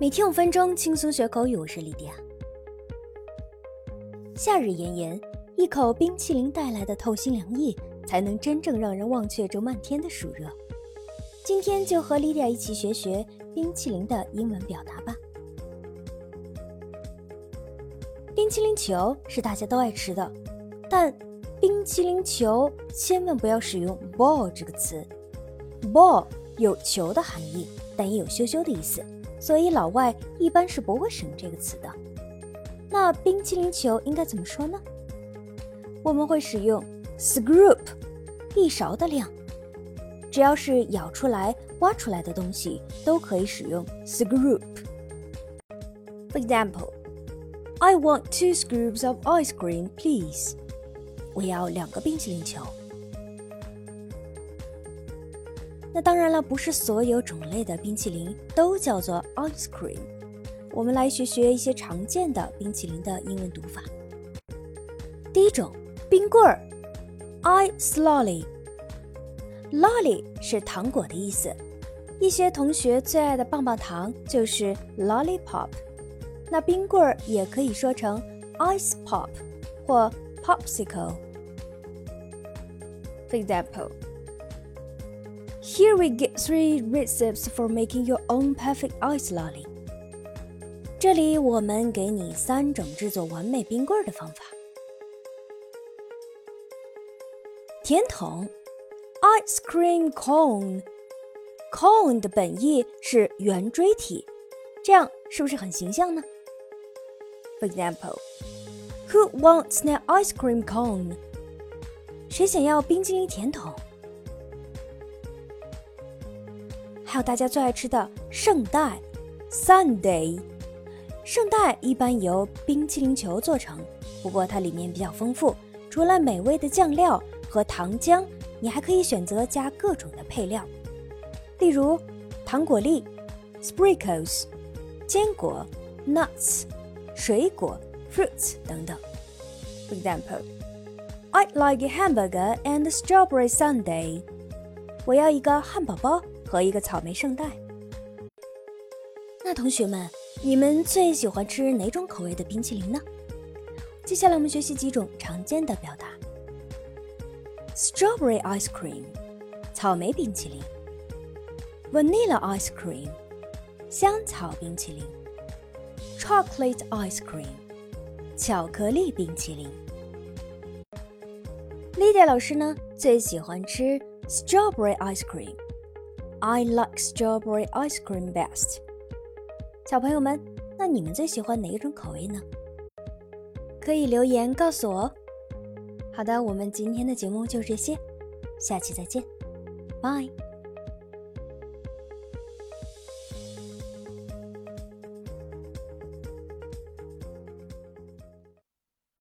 每天五分钟，轻松学口语。我是莉迪亚。夏日炎炎，一口冰淇淋带来的透心凉意，才能真正让人忘却这漫天的暑热。今天就和莉迪亚一起学学冰淇淋的英文表达吧。冰淇淋球是大家都爱吃的，但冰淇淋球千万不要使用 ball 这个词。ball 有球的含义，但也有羞羞的意思。所以老外一般是不会使用这个词的。那冰淇淋球应该怎么说呢？我们会使用 scoop，一勺的量。只要是舀出来、挖出来的东西都可以使用 scoop。For example, I want two scoops of ice cream, please. 我要两个冰淇淋球。那当然了，不是所有种类的冰淇淋都叫做 ice cream。我们来学学一些常见的冰淇淋的英文读法。第一种，冰棍儿，ice lolly。lolly 是糖果的意思，一些同学最爱的棒棒糖就是 lollipop。那冰棍儿也可以说成 ice pop 或 popsicle。For example. Here we get three recipes for making your own perfect ice lolly。这里我们给你三种制作完美冰棍的方法。甜筒，ice cream cone。cone 的本意是圆锥体，这样是不是很形象呢？For example, who wants an ice cream cone？谁想要冰激凌甜筒？ 还有大家最爱吃的圣代，Sunday。圣代一般由冰淇淋球做成，不过它里面比较丰富，除了美味的酱料和糖浆，你还可以选择加各种的配料，例如糖果粒 （sprinkles）、坚果 （nuts）、水果 （fruits） 等等。For example, I'd like a hamburger and strawberry sundae。我要一个汉堡包。和一个草莓圣代。那同学们，你们最喜欢吃哪种口味的冰淇淋呢？接下来我们学习几种常见的表达：strawberry ice cream，草莓冰淇淋；vanilla ice cream，香草冰淇淋；chocolate ice cream，巧克力冰淇淋。Lydia 老师呢，最喜欢吃 strawberry ice cream。I like strawberry ice cream best。小朋友们，那你们最喜欢哪一种口味呢？可以留言告诉我哦。好的，我们今天的节目就这些，下期再见，，Bye。